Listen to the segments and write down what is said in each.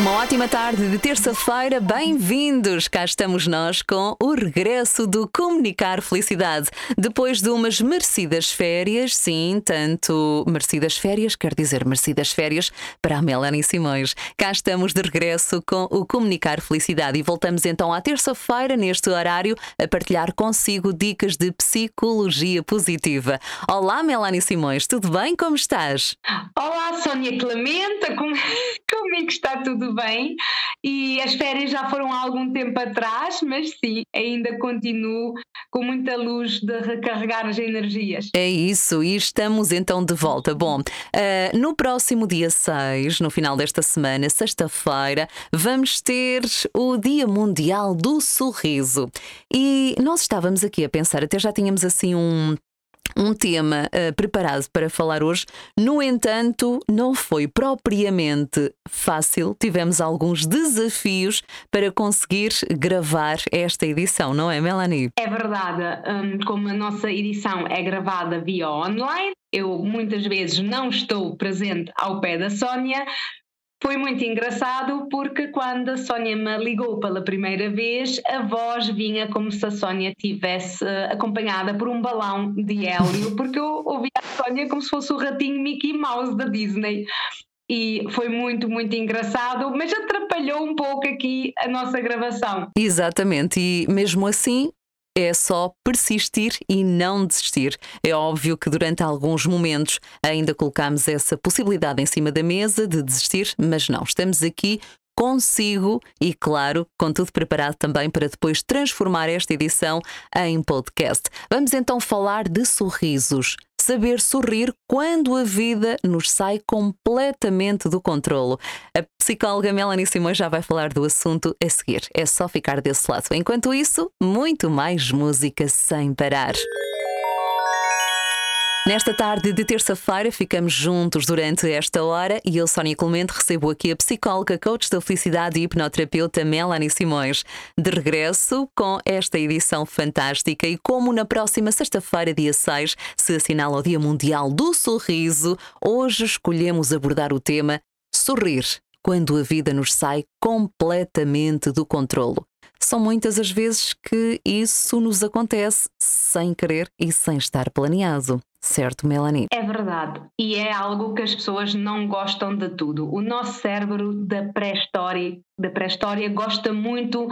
Uma ótima tarde de terça-feira, bem-vindos! Cá estamos nós com o regresso do Comunicar Felicidade. Depois de umas merecidas férias, sim, tanto merecidas férias, quer dizer merecidas férias para a Melanie Simões. Cá estamos de regresso com o Comunicar Felicidade e voltamos então à terça-feira, neste horário, a partilhar consigo dicas de psicologia positiva. Olá, Melanie Simões, tudo bem? Como estás? Olá, Sónia Clementa, como, comigo está tudo bem e as férias já foram há algum tempo atrás, mas sim, ainda continuo com muita luz de recarregar as energias. É isso, e estamos então de volta. Bom, uh, no próximo dia 6, no final desta semana, sexta-feira, vamos ter o Dia Mundial do Sorriso. E nós estávamos aqui a pensar, até já tínhamos assim um um tema uh, preparado para falar hoje. No entanto, não foi propriamente fácil. Tivemos alguns desafios para conseguir gravar esta edição, não é, Melanie? É verdade. Um, como a nossa edição é gravada via online, eu muitas vezes não estou presente ao pé da Sónia, foi muito engraçado porque quando a Sónia me ligou pela primeira vez, a voz vinha como se a Sónia tivesse acompanhada por um balão de hélio, porque eu ouvia a Sónia como se fosse o ratinho Mickey Mouse da Disney. E foi muito, muito engraçado, mas atrapalhou um pouco aqui a nossa gravação. Exatamente, e mesmo assim é só persistir e não desistir. É óbvio que durante alguns momentos ainda colocamos essa possibilidade em cima da mesa de desistir, mas não, estamos aqui consigo e, claro, com tudo preparado também para depois transformar esta edição em podcast. Vamos então falar de sorrisos saber sorrir quando a vida nos sai completamente do controlo. A psicóloga Melanie Simões já vai falar do assunto a seguir. É só ficar desse lado. Enquanto isso, muito mais música sem parar. Nesta tarde de terça-feira ficamos juntos durante esta hora e eu, Sónia Clemente, recebo aqui a psicóloga, coach da felicidade e hipnoterapeuta Melanie Simões. De regresso com esta edição fantástica e como na próxima sexta-feira, dia 6, se assinala o Dia Mundial do Sorriso, hoje escolhemos abordar o tema Sorrir quando a vida nos sai completamente do controlo. São muitas as vezes que isso nos acontece sem querer e sem estar planeado. Certo, Melanie? É verdade. E é algo que as pessoas não gostam de tudo. O nosso cérebro da pré-história, da pré-história gosta muito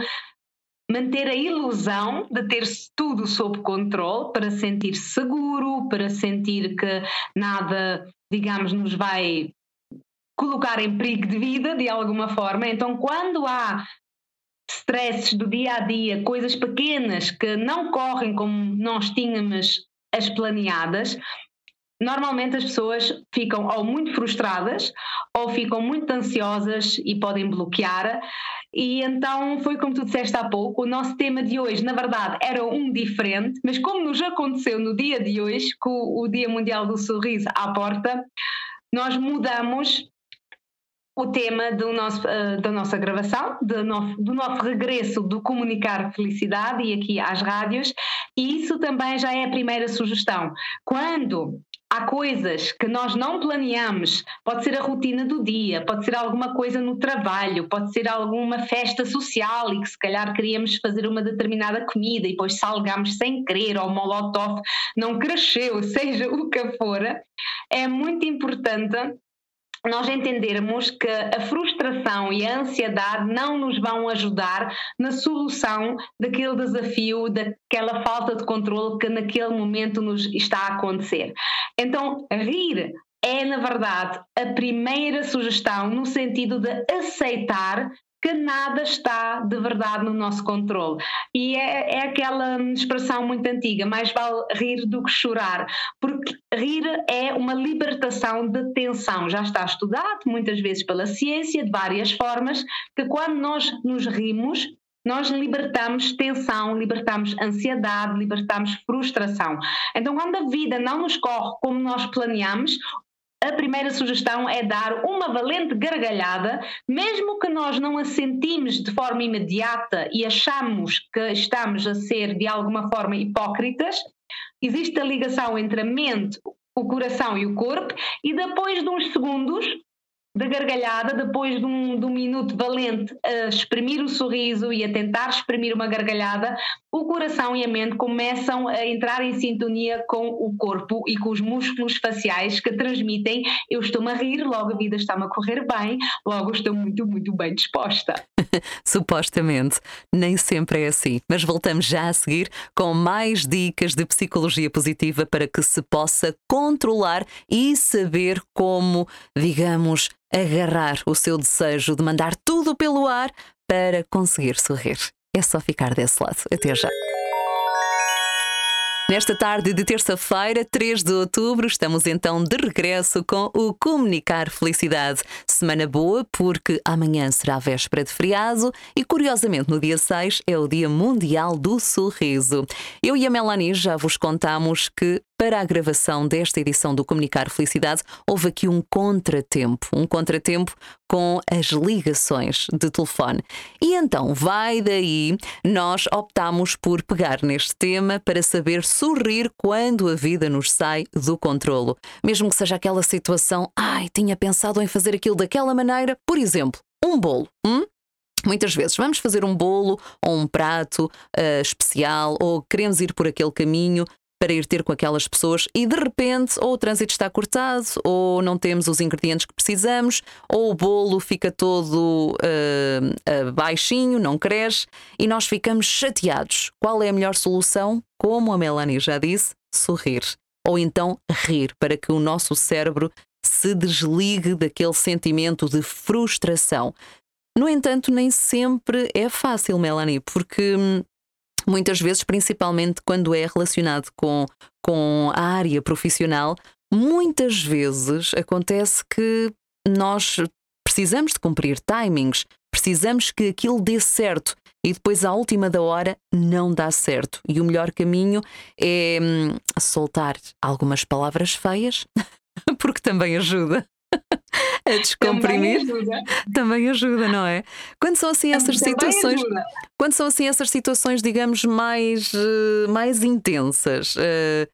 manter a ilusão de ter tudo sob controle para sentir seguro, para sentir que nada, digamos, nos vai colocar em perigo de vida de alguma forma. Então, quando há stresses do dia a dia, coisas pequenas que não correm como nós tínhamos as planeadas, normalmente as pessoas ficam ou muito frustradas ou ficam muito ansiosas e podem bloquear. E então foi como tu disseste há pouco, o nosso tema de hoje, na verdade, era um diferente, mas como nos aconteceu no dia de hoje, com o Dia Mundial do Sorriso à porta, nós mudamos o tema do nosso, uh, da nossa gravação, do nosso, do nosso regresso do Comunicar Felicidade e aqui às rádios, e isso também já é a primeira sugestão. Quando há coisas que nós não planeamos, pode ser a rotina do dia, pode ser alguma coisa no trabalho, pode ser alguma festa social e que se calhar queríamos fazer uma determinada comida e depois salgamos sem querer ou o molotov não cresceu, seja o que for, é muito importante nós entendermos que a frustração e a ansiedade não nos vão ajudar na solução daquele desafio, daquela falta de controle que naquele momento nos está a acontecer. Então, rir é, na verdade, a primeira sugestão no sentido de aceitar que nada está de verdade no nosso controle. E é, é, aquela expressão muito antiga: mais vale rir do que chorar, porque rir é uma libertação de tensão. Já está estudado muitas vezes pela ciência, de várias formas, que quando nós nos rimos, nós libertamos tensão, libertamos ansiedade, libertamos frustração. Então, quando a vida não nos corre como nós planeamos, a primeira sugestão é dar uma valente gargalhada, mesmo que nós não a sentimos de forma imediata e achamos que estamos a ser de alguma forma hipócritas. Existe a ligação entre a mente, o coração e o corpo, e depois de uns segundos da gargalhada, depois de um, de um, minuto valente a exprimir o sorriso e a tentar exprimir uma gargalhada, o coração e a mente começam a entrar em sintonia com o corpo e com os músculos faciais que transmitem: eu estou-me a rir, logo a vida está-me a correr bem, logo estou muito, muito bem disposta. Supostamente, nem sempre é assim. Mas voltamos já a seguir com mais dicas de psicologia positiva para que se possa controlar e saber como, digamos, agarrar o seu desejo de mandar tudo pelo ar para conseguir sorrir. É só ficar desse lado. Até já. Nesta tarde de terça-feira, 3 de outubro, estamos então de regresso com o Comunicar Felicidade. Semana boa, porque amanhã será véspera de feriado e, curiosamente, no dia 6 é o Dia Mundial do Sorriso. Eu e a Melanie já vos contamos que para a gravação desta edição do Comunicar Felicidade, houve aqui um contratempo, um contratempo com as ligações de telefone. E então, vai daí, nós optamos por pegar neste tema para saber sorrir quando a vida nos sai do controlo. Mesmo que seja aquela situação, ai, tinha pensado em fazer aquilo daquela maneira, por exemplo, um bolo. Hum? Muitas vezes vamos fazer um bolo ou um prato uh, especial ou queremos ir por aquele caminho para ir ter com aquelas pessoas e de repente ou o trânsito está cortado, ou não temos os ingredientes que precisamos, ou o bolo fica todo uh, uh, baixinho, não cresce e nós ficamos chateados. Qual é a melhor solução? Como a Melanie já disse, sorrir. Ou então rir para que o nosso cérebro se desligue daquele sentimento de frustração. No entanto, nem sempre é fácil, Melanie, porque hum, muitas vezes, principalmente quando é relacionado com, com a área profissional, muitas vezes acontece que nós precisamos de cumprir timings, precisamos que aquilo dê certo e depois, à última da hora, não dá certo. E o melhor caminho é hum, soltar algumas palavras feias, porque também ajuda a descomprimir também ajuda. também ajuda, não é? Quando são assim essas também situações, ajuda. quando são assim essas situações, digamos, mais, eh, mais intensas, uh,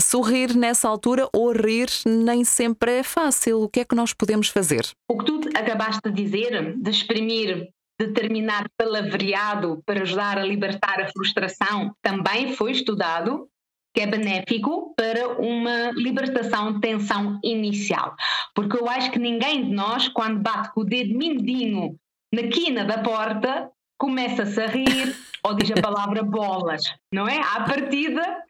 sorrir nessa altura ou rir nem sempre é fácil. O que é que nós podemos fazer? O que tu acabaste de dizer, de exprimir determinado palavreado para ajudar a libertar a frustração, também foi estudado que é benéfico para uma libertação de tensão inicial. Porque eu acho que ninguém de nós, quando bate com o dedo mindinho na quina da porta, começa-se a rir ou diz a palavra bolas, não é? À partida,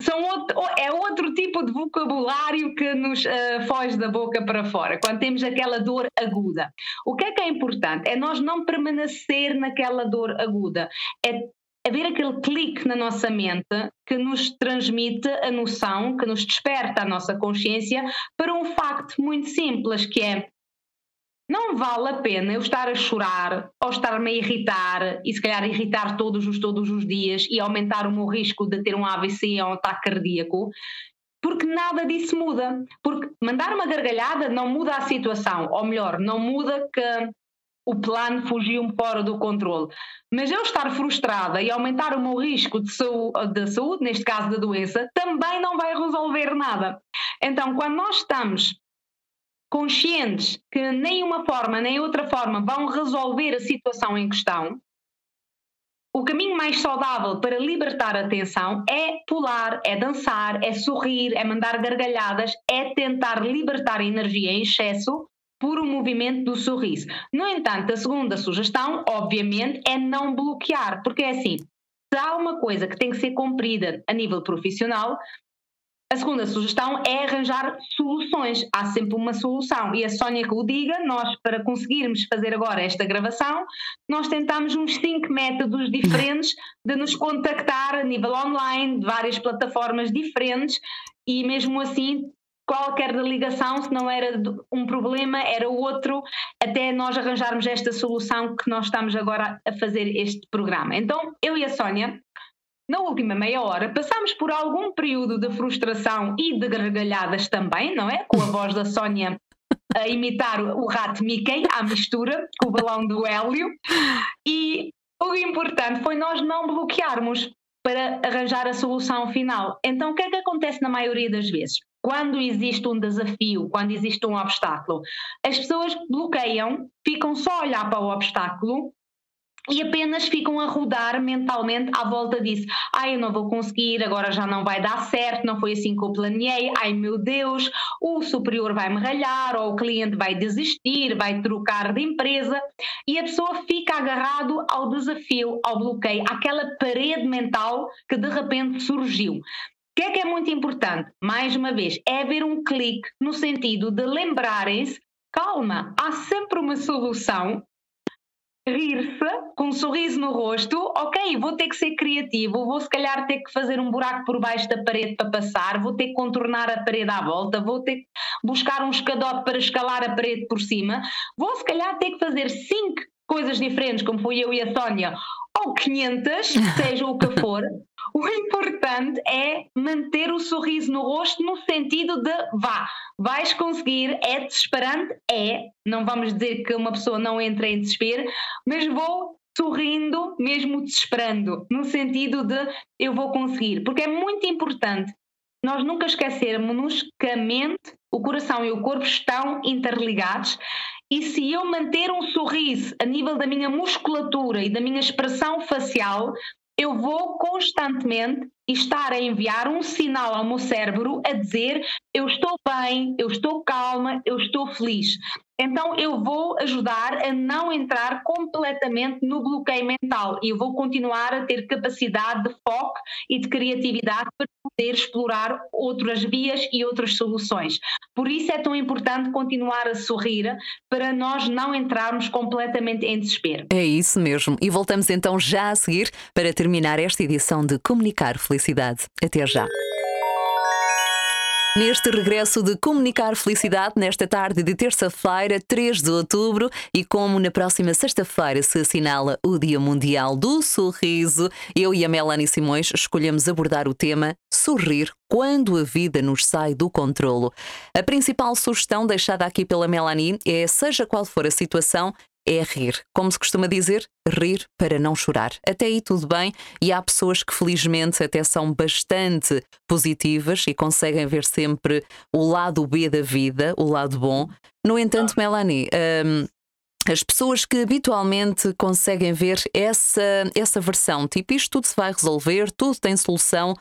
são outro, é outro tipo de vocabulário que nos uh, foge da boca para fora, quando temos aquela dor aguda. O que é que é importante? É nós não permanecer naquela dor aguda, é haver aquele clique na nossa mente que nos transmite a noção, que nos desperta a nossa consciência para um facto muito simples, que é não vale a pena eu estar a chorar ou estar-me a irritar e se calhar irritar todos os todos os dias e aumentar o meu risco de ter um AVC ou um ataque cardíaco, porque nada disso muda. Porque mandar uma gargalhada não muda a situação, ou melhor, não muda que o plano fugiu-me fora do controle. Mas eu estar frustrada e aumentar o meu risco de saúde, de saúde, neste caso da doença, também não vai resolver nada. Então, quando nós estamos conscientes que nem uma forma nem outra forma vão resolver a situação em questão, o caminho mais saudável para libertar a tensão é pular, é dançar, é sorrir, é mandar gargalhadas, é tentar libertar a energia em excesso por um movimento do sorriso. No entanto, a segunda sugestão, obviamente, é não bloquear, porque é assim, se há uma coisa que tem que ser cumprida a nível profissional, a segunda sugestão é arranjar soluções. Há sempre uma solução. E a Sónia que o diga, nós, para conseguirmos fazer agora esta gravação, nós tentamos uns cinco métodos diferentes de nos contactar a nível online, de várias plataformas diferentes, e mesmo assim qualquer ligação, se não era um problema, era outro, até nós arranjarmos esta solução que nós estamos agora a fazer este programa. Então, eu e a Sónia, na última meia hora, passámos por algum período de frustração e de gargalhadas também, não é? Com a voz da Sónia a imitar o rato Mickey à mistura com o balão do Hélio. E o importante foi nós não bloquearmos para arranjar a solução final. Então, o que é que acontece na maioria das vezes? Quando existe um desafio, quando existe um obstáculo. As pessoas bloqueiam, ficam só a olhar para o obstáculo e apenas ficam a rodar mentalmente à volta disso. Ai, eu não vou conseguir, agora já não vai dar certo, não foi assim que eu planeei. Ai, meu Deus, o superior vai me ralhar, ou o cliente vai desistir, vai trocar de empresa. E a pessoa fica agarrado ao desafio, ao bloqueio, àquela parede mental que de repente surgiu. Que é que é muito importante? Mais uma vez, é haver um clique no sentido de lembrarem-se calma, há sempre uma solução rir-se com um sorriso no rosto, ok, vou ter que ser criativo, vou se calhar ter que fazer um buraco por baixo da parede para passar, vou ter que contornar a parede à volta, vou ter que buscar um escadote para escalar a parede por cima, vou se calhar ter que fazer cinco coisas diferentes, como foi eu e a Sónia, ou 500, seja o que for, o importante é manter o sorriso no rosto no sentido de vá, vais conseguir, é desesperante? É, não vamos dizer que uma pessoa não entra em desespero, mas vou sorrindo, mesmo desesperando, no sentido de eu vou conseguir, porque é muito importante nós nunca esquecermos que a mente, o coração e o corpo estão interligados e se eu manter um sorriso a nível da minha musculatura e da minha expressão facial, eu vou constantemente estar a enviar um sinal ao meu cérebro a dizer eu estou bem, eu estou calma, eu estou feliz. Então eu vou ajudar a não entrar completamente no bloqueio mental e eu vou continuar a ter capacidade de foco e de criatividade para poder explorar outras vias e outras soluções. Por isso é tão importante continuar a sorrir para nós não entrarmos completamente em desespero. É isso mesmo. E voltamos então já a seguir para terminar esta edição de Comunicar Felicidade. Até já. Neste regresso de Comunicar Felicidade, nesta tarde de terça-feira, 3 de outubro, e como na próxima sexta-feira se assinala o Dia Mundial do Sorriso, eu e a Melanie Simões escolhemos abordar o tema Sorrir quando a vida nos sai do controlo. A principal sugestão deixada aqui pela Melanie é: seja qual for a situação, é rir. Como se costuma dizer, rir para não chorar. Até aí tudo bem, e há pessoas que felizmente até são bastante positivas e conseguem ver sempre o lado B da vida, o lado bom. No entanto, Melanie, hum, as pessoas que habitualmente conseguem ver essa, essa versão, tipo isto tudo se vai resolver, tudo tem solução,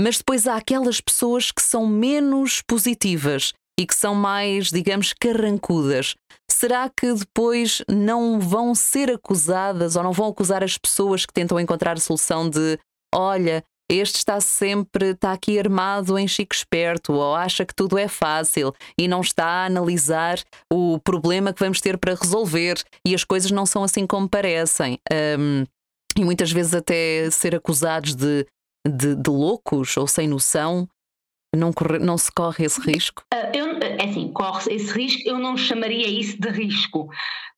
mas depois há aquelas pessoas que são menos positivas e que são mais, digamos, carrancudas. Será que depois não vão ser acusadas ou não vão acusar as pessoas que tentam encontrar a solução de olha, este está sempre, está aqui armado em chico esperto, ou acha que tudo é fácil e não está a analisar o problema que vamos ter para resolver e as coisas não são assim como parecem. Um, e muitas vezes até ser acusados de, de, de loucos ou sem noção não, corre, não se corre esse risco? Uh, eu, é assim, corre esse risco, eu não chamaria isso de risco,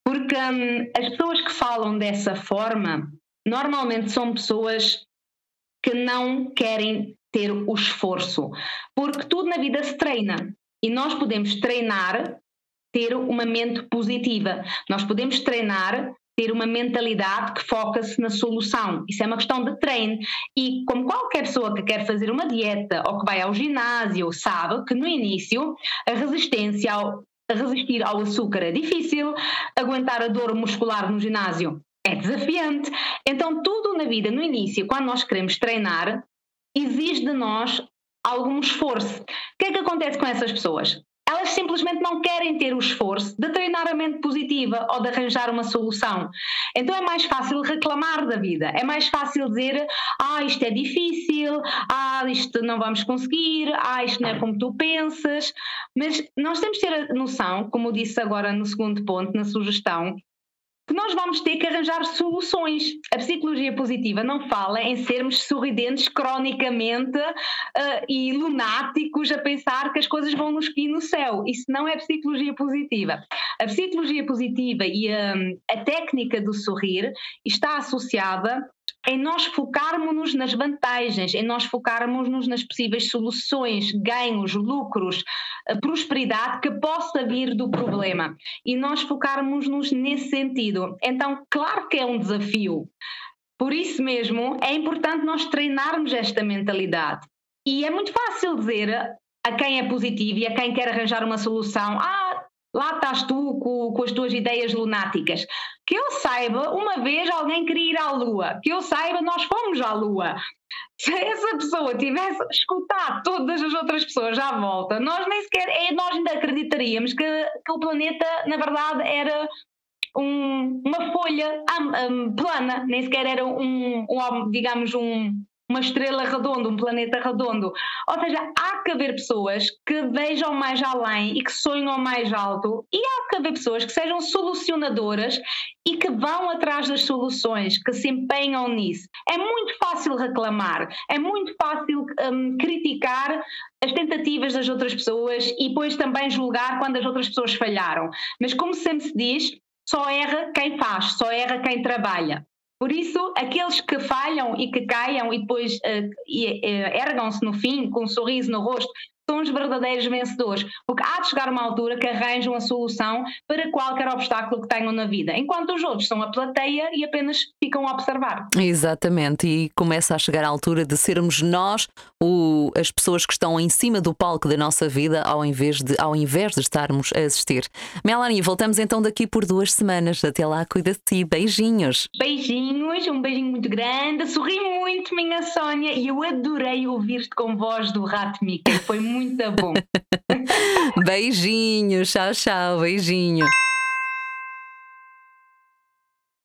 porque hum, as pessoas que falam dessa forma normalmente são pessoas que não querem ter o esforço, porque tudo na vida se treina. E nós podemos treinar ter uma mente positiva, nós podemos treinar ter uma mentalidade que foca-se na solução. Isso é uma questão de treino. E como qualquer pessoa que quer fazer uma dieta ou que vai ao ginásio sabe que no início a resistência ao resistir ao açúcar é difícil, aguentar a dor muscular no ginásio é desafiante. Então, tudo na vida, no início, quando nós queremos treinar, exige de nós algum esforço. O que é que acontece com essas pessoas? Elas simplesmente não querem ter o esforço de treinar a mente positiva ou de arranjar uma solução. Então é mais fácil reclamar da vida, é mais fácil dizer: ah, isto é difícil, ah, isto não vamos conseguir, ah, isto não é como tu pensas. Mas nós temos que ter a noção, como disse agora no segundo ponto, na sugestão, que nós vamos ter que arranjar soluções. A psicologia positiva não fala em sermos sorridentes cronicamente uh, e lunáticos a pensar que as coisas vão nos cair no céu. Isso não é psicologia positiva. A psicologia positiva e a, a técnica do sorrir está associada em nós focarmos-nos nas vantagens, em nós focarmos-nos nas possíveis soluções, ganhos, lucros, prosperidade que possa vir do problema. E nós focarmos-nos nesse sentido. Então, claro que é um desafio. Por isso mesmo, é importante nós treinarmos esta mentalidade. E é muito fácil dizer, a quem é positivo e a quem quer arranjar uma solução. Ah, lá estás tu com, com, as tuas ideias lunáticas. Que eu saiba, uma vez alguém queria ir à Lua. Que eu saiba, nós fomos à Lua. Se essa pessoa tivesse escutado todas as outras pessoas à volta, nós nem sequer, é, nós ainda acreditaríamos que, que o planeta, na verdade, era um, uma folha um, plana, nem sequer era um digamos, um, uma estrela redonda, um planeta redondo. Ou seja, há que haver pessoas que vejam mais além e que sonham mais alto, e há que haver pessoas que sejam solucionadoras e que vão atrás das soluções, que se empenham nisso. É muito fácil reclamar, é muito fácil um, criticar as tentativas das outras pessoas e depois também julgar quando as outras pessoas falharam. Mas, como sempre se diz, só erra quem faz, só erra quem trabalha. Por isso, aqueles que falham e que caiam e depois uh, ergam-se no fim com um sorriso no rosto são os verdadeiros vencedores, porque há de chegar uma altura que arranjam a solução para qualquer obstáculo que tenham na vida, enquanto os outros são a plateia e apenas ficam a observar. Exatamente, e começa a chegar a altura de sermos nós o, as pessoas que estão em cima do palco da nossa vida, ao invés de, ao invés de estarmos a assistir. Melanie, voltamos então daqui por duas semanas. Até lá, cuida de ti. Beijinhos. Beijinhos, um beijinho muito grande. Sorri muito, minha Sónia, e eu adorei ouvir-te com voz do Rato Mickey. Foi muito muito bom. Beijinho, tchau, tchau, beijinho.